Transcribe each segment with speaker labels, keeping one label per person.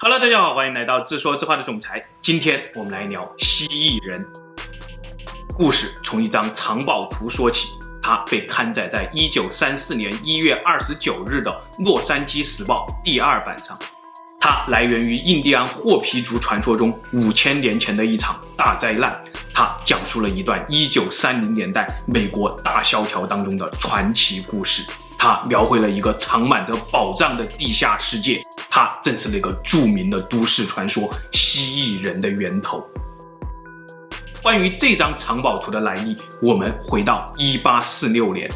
Speaker 1: Hello，大家好，欢迎来到自说自话的总裁。今天我们来聊蜥蜴人。故事从一张藏宝图说起，它被刊载在一九三四年一月二十九日的《洛杉矶时报》第二版上。它来源于印第安霍皮族传说中五千年前的一场大灾难。它讲述了一段一九三零年代美国大萧条当中的传奇故事。它描绘了一个藏满着宝藏的地下世界。它正是那个著名的都市传说——蜥蜴人的源头。关于这张藏宝图的来历，我们回到1846年。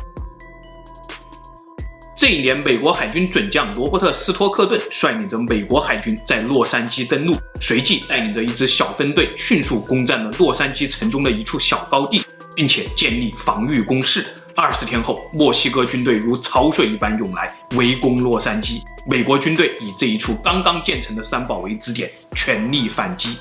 Speaker 1: 这一年，美国海军准将罗伯特·斯托克顿率领着美国海军在洛杉矶登陆，随即带领着一支小分队迅速攻占了洛杉矶城中的一处小高地，并且建立防御工事。二十天后，墨西哥军队如潮水一般涌来，围攻洛杉矶。美国军队以这一处刚刚建成的山堡为支点，全力反击。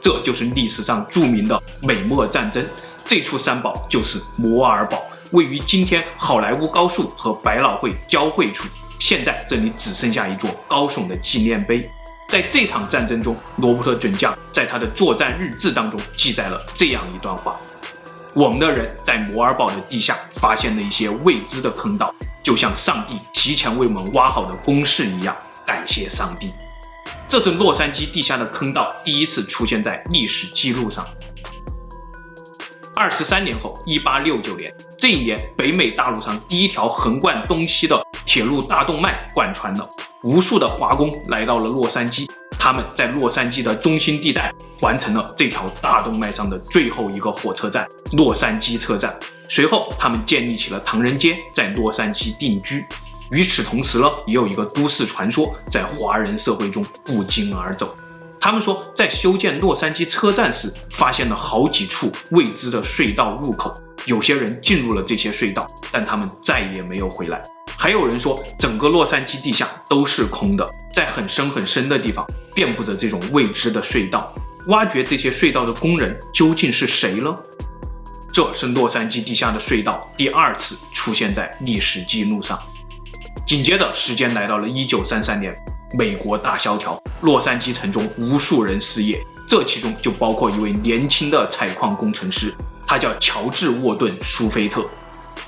Speaker 1: 这就是历史上著名的美墨战争。这处三堡就是摩尔堡，位于今天好莱坞高速和百老汇交汇处。现在这里只剩下一座高耸的纪念碑。在这场战争中，罗伯特准将在他的作战日志当中记载了这样一段话。我们的人在摩尔堡的地下发现了一些未知的坑道，就像上帝提前为我们挖好的工事一样。感谢上帝！这是洛杉矶地下的坑道第一次出现在历史记录上。二十三年后，一八六九年，这一年北美大陆上第一条横贯东西的铁路大动脉贯穿了，无数的华工来到了洛杉矶。他们在洛杉矶的中心地带完成了这条大动脉上的最后一个火车站——洛杉矶车站。随后，他们建立起了唐人街，在洛杉矶定居。与此同时呢，也有一个都市传说在华人社会中不胫而走。他们说，在修建洛杉矶车站时，发现了好几处未知的隧道入口，有些人进入了这些隧道，但他们再也没有回来。还有人说，整个洛杉矶地下都是空的，在很深很深的地方遍布着这种未知的隧道。挖掘这些隧道的工人究竟是谁呢？这是洛杉矶地下的隧道第二次出现在历史记录上。紧接着，时间来到了一九三三年，美国大萧条，洛杉矶城中无数人失业，这其中就包括一位年轻的采矿工程师，他叫乔治·沃顿·舒菲特。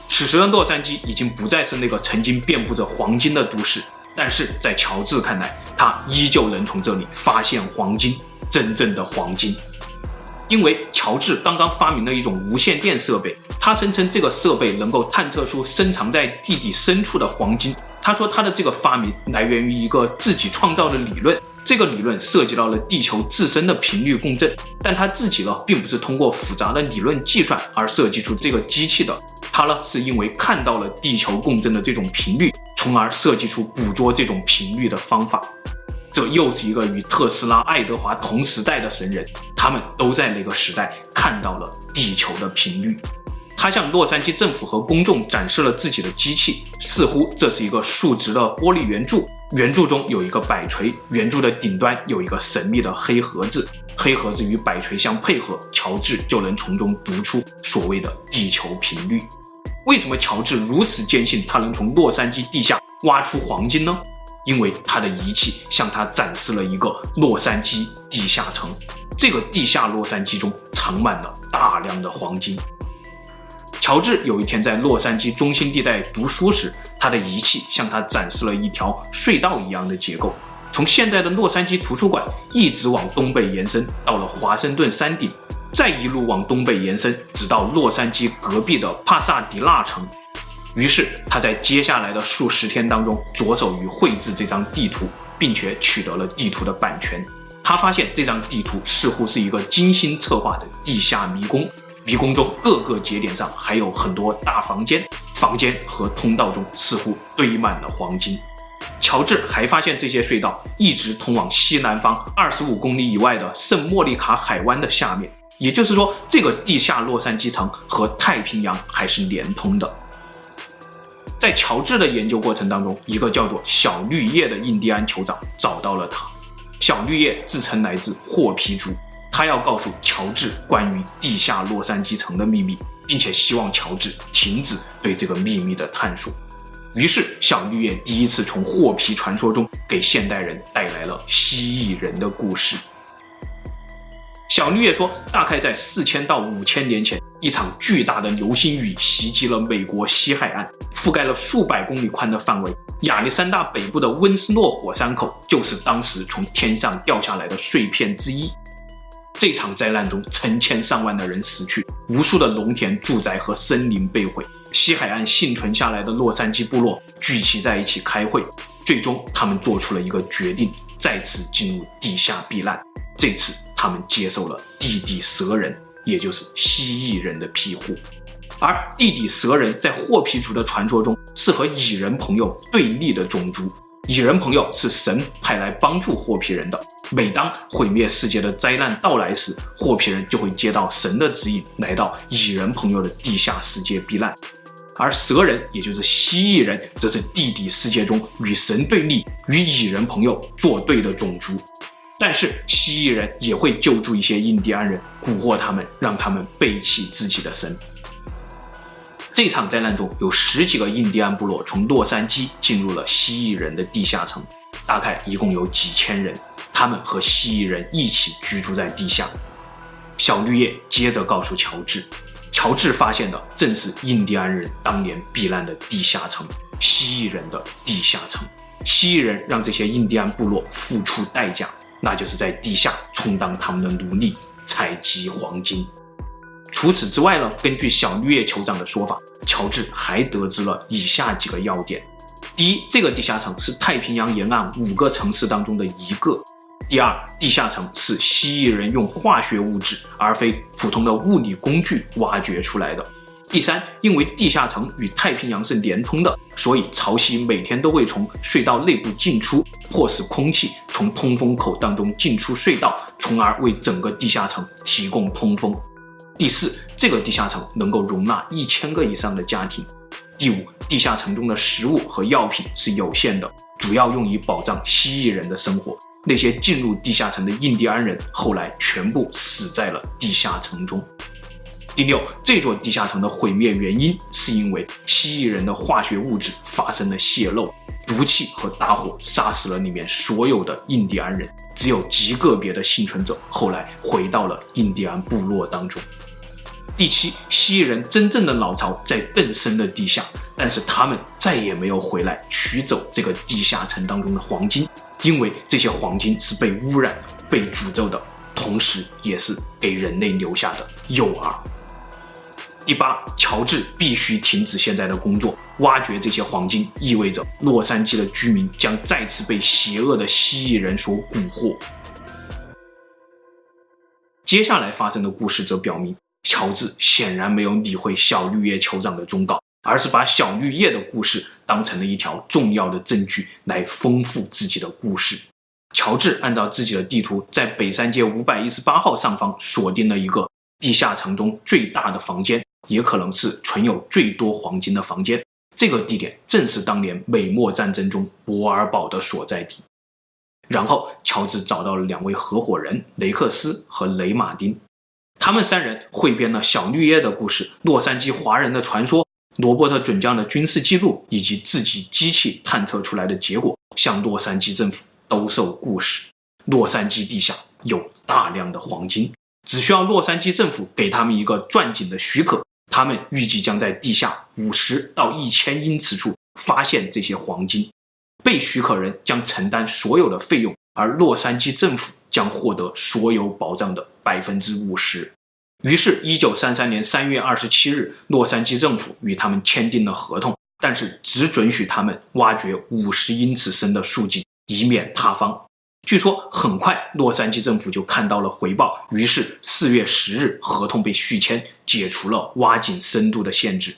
Speaker 1: 此时的洛杉矶已经不再是那个曾经遍布着黄金的都市，但是在乔治看来，他依旧能从这里发现黄金，真正的黄金。因为乔治刚刚发明了一种无线电设备，他声称这个设备能够探测出深藏在地底深处的黄金。他说他的这个发明来源于一个自己创造的理论。这个理论涉及到了地球自身的频率共振，但他自己呢，并不是通过复杂的理论计算而设计出这个机器的，他呢，是因为看到了地球共振的这种频率，从而设计出捕捉这种频率的方法。这又是一个与特斯拉、爱德华同时代的神人，他们都在那个时代看到了地球的频率。他向洛杉矶政府和公众展示了自己的机器，似乎这是一个竖直的玻璃圆柱。圆柱中有一个摆锤，圆柱的顶端有一个神秘的黑盒子，黑盒子与摆锤相配合，乔治就能从中读出所谓的地球频率。为什么乔治如此坚信他能从洛杉矶地下挖出黄金呢？因为他的仪器向他展示了一个洛杉矶地下层，这个地下洛杉矶中藏满了大量的黄金。乔治有一天在洛杉矶中心地带读书时，他的仪器向他展示了一条隧道一样的结构，从现在的洛杉矶图书馆一直往东北延伸，到了华盛顿山顶，再一路往东北延伸，直到洛杉矶隔壁的帕萨迪纳城。于是他在接下来的数十天当中，着手于绘制这张地图，并且取得了地图的版权。他发现这张地图似乎是一个精心策划的地下迷宫。迷宫中各个节点上还有很多大房间，房间和通道中似乎堆满了黄金。乔治还发现这些隧道一直通往西南方二十五公里以外的圣莫利卡海湾的下面，也就是说，这个地下洛杉矶层和太平洋还是连通的。在乔治的研究过程当中，一个叫做小绿叶的印第安酋长找到了他。小绿叶自称来自霍皮族。他要告诉乔治关于地下洛杉矶城的秘密，并且希望乔治停止对这个秘密的探索。于是，小绿叶第一次从霍皮传说中给现代人带来了蜥蜴人的故事。小绿叶说，大概在四千到五千年前，一场巨大的流星雨袭击了美国西海岸，覆盖了数百公里宽的范围。亚历山大北部的温斯诺火山口就是当时从天上掉下来的碎片之一。这场灾难中，成千上万的人死去，无数的农田、住宅和森林被毁。西海岸幸存下来的洛杉矶部落聚集在一起开会，最终他们做出了一个决定，再次进入地下避难。这次他们接受了地底蛇人，也就是蜥蜴人的庇护。而地底蛇人在霍皮族的传说中是和蚁人朋友对立的种族。蚁人朋友是神派来帮助霍皮人的。每当毁灭世界的灾难到来时，霍皮人就会接到神的指引，来到蚁人朋友的地下世界避难。而蛇人，也就是蜥蜴人，则是地底世界中与神对立、与蚁人朋友作对的种族。但是蜥蜴人也会救助一些印第安人，蛊惑他们，让他们背弃自己的神。这场灾难中有十几个印第安部落从洛杉矶进入了蜥蜴人的地下城，大概一共有几千人，他们和蜥蜴人一起居住在地下。小绿叶接着告诉乔治。乔治发现的正是印第安人当年避难的地下城——蜥蜴人的地下城。蜥蜴人让这些印第安部落付出代价，那就是在地下充当他们的奴隶，采集黄金。除此之外呢，根据小绿叶酋长的说法，乔治还得知了以下几个要点：第一，这个地下城是太平洋沿岸五个城市当中的一个。第二，地下城是蜥蜴人用化学物质而非普通的物理工具挖掘出来的。第三，因为地下城与太平洋是连通的，所以潮汐每天都会从隧道内部进出，迫使空气从通风口当中进出隧道，从而为整个地下城提供通风。第四，这个地下城能够容纳一千个以上的家庭。第五，地下城中的食物和药品是有限的，主要用于保障蜥蜴人的生活。那些进入地下城的印第安人后来全部死在了地下城中。第六，这座地下城的毁灭原因是因为蜥蜴人的化学物质发生了泄漏，毒气和大火杀死了里面所有的印第安人，只有极个别的幸存者后来回到了印第安部落当中。第七，蜥蜴人真正的老巢在更深的地下，但是他们再也没有回来取走这个地下城当中的黄金。因为这些黄金是被污染、被诅咒的，同时也是给人类留下的诱饵。第八，乔治必须停止现在的工作，挖掘这些黄金意味着洛杉矶的居民将再次被邪恶的蜥蜴人所蛊惑。接下来发生的故事则表明，乔治显然没有理会小绿叶酋长的忠告。而是把小绿叶的故事当成了一条重要的证据来丰富自己的故事。乔治按照自己的地图，在北山街五百一十八号上方锁定了一个地下城中最大的房间，也可能是存有最多黄金的房间。这个地点正是当年美墨战争中博尔堡的所在地。然后，乔治找到了两位合伙人雷克斯和雷马丁，他们三人汇编了小绿叶的故事、洛杉矶华人的传说。罗伯特准将的军事记录以及自己机器探测出来的结果，向洛杉矶政府兜售故事。洛杉矶地下有大量的黄金，只需要洛杉矶政府给他们一个钻井的许可，他们预计将在地下五十到一千英尺处发现这些黄金。被许可人将承担所有的费用，而洛杉矶政府将获得所有保障的百分之五十。于是，一九三三年三月二十七日，洛杉矶政府与他们签订了合同，但是只准许他们挖掘五十英尺深的竖井，以免塌方。据说，很快洛杉矶政府就看到了回报，于是四月十日，合同被续签，解除了挖井深度的限制。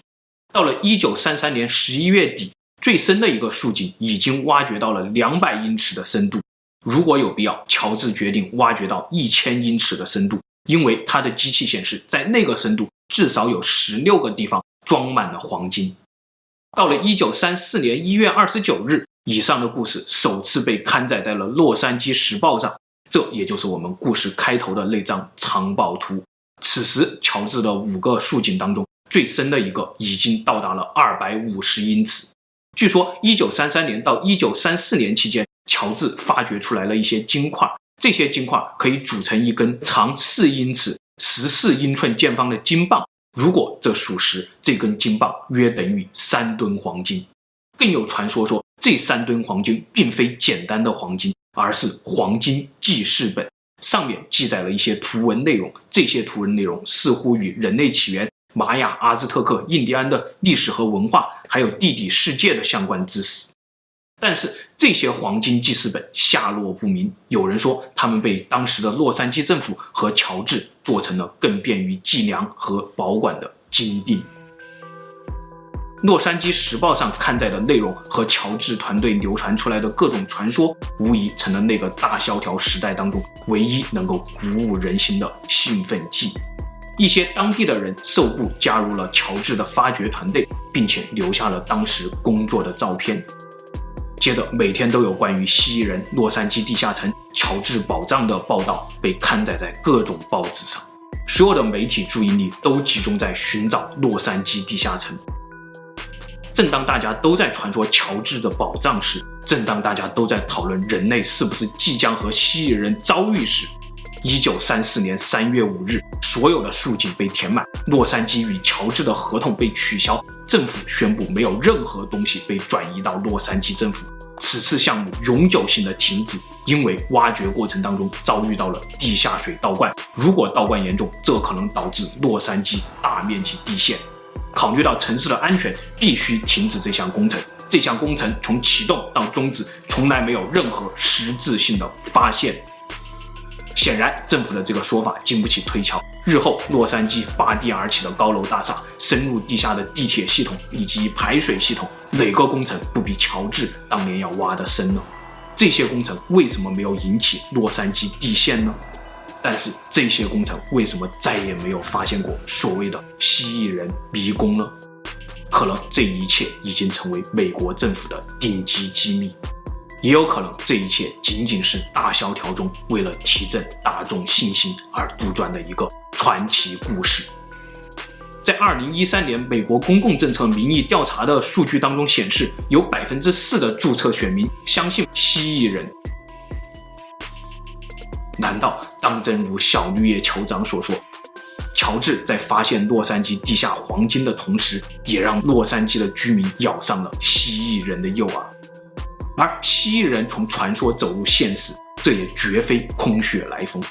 Speaker 1: 到了一九三三年十一月底，最深的一个竖井已经挖掘到了两百英尺的深度。如果有必要，乔治决定挖掘到一千英尺的深度。因为他的机器显示，在那个深度至少有十六个地方装满了黄金。到了一九三四年一月二十九日，以上的故事首次被刊载在了《洛杉矶时报》上，这也就是我们故事开头的那张藏宝图。此时，乔治的五个竖井当中，最深的一个已经到达了二百五十英尺。据说，一九三三年到一九三四年期间，乔治发掘出来了一些金块，这些金块可以组成一根长四英尺、十四英寸见方的金棒。如果这属实，这根金棒约等于三吨黄金。更有传说说，这三吨黄金并非简单的黄金，而是黄金记事本，上面记载了一些图文内容。这些图文内容似乎与人类起源、玛雅、阿兹特克、印第安的历史和文化，还有地底世界的相关知识。但是这些黄金记事本下落不明，有人说他们被当时的洛杉矶政府和乔治做成了更便于计量和保管的金錠。洛杉矶时报上刊载的内容和乔治团队流传出来的各种传说，无疑成了那个大萧条时代当中唯一能够鼓舞人心的兴奋剂。一些当地的人受雇加入了乔治的发掘团队，并且留下了当时工作的照片。接着，每天都有关于蜥蜴人、洛杉矶地下城、乔治宝藏的报道被刊载在各种报纸上，所有的媒体注意力都集中在寻找洛杉矶地下城。正当大家都在传说乔治的宝藏时，正当大家都在讨论人类是不是即将和蜥蜴人遭遇时，一九三四年三月五日，所有的竖井被填满，洛杉矶与乔治的合同被取消，政府宣布没有任何东西被转移到洛杉矶政府，此次项目永久性的停止，因为挖掘过程当中遭遇到了地下水倒灌，如果倒灌严重，这可能导致洛杉矶大面积地陷。考虑到城市的安全，必须停止这项工程。这项工程从启动到终止，从来没有任何实质性的发现。显然，政府的这个说法经不起推敲。日后，洛杉矶拔地而起的高楼大厦、深入地下的地铁系统以及排水系统，哪个工程不比乔治当年要挖得深呢？这些工程为什么没有引起洛杉矶地陷呢？但是这些工程为什么再也没有发现过所谓的蜥蜴人迷宫呢？可能这一切已经成为美国政府的顶级机密，也有可能这一切仅仅是大萧条中为了提振大众信心而杜撰的一个传奇故事。在二零一三年美国公共政策民意调查的数据当中显示，有百分之四的注册选民相信蜥蜴人。难道当真如小绿叶酋长所说，乔治在发现洛杉矶地下黄金的同时，也让洛杉矶的居民咬上了蜥蜴人的诱饵？而蜥蜴人从传说走入现实，这也绝非空穴来风，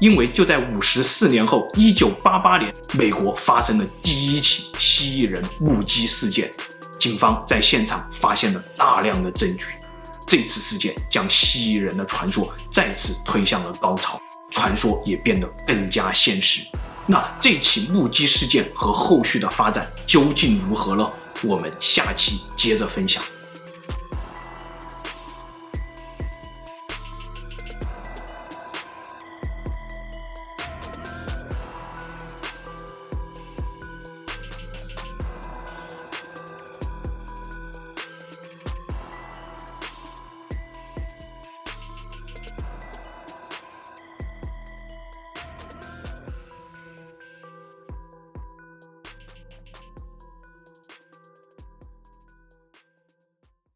Speaker 1: 因为就在五十四年后，一九八八年，美国发生了第一起蜥蜴人目击事件，警方在现场发现了大量的证据。这次事件将蜥蜴人的传说再次推向了高潮，传说也变得更加现实。那这起目击事件和后续的发展究竟如何呢？我们下期接着分享。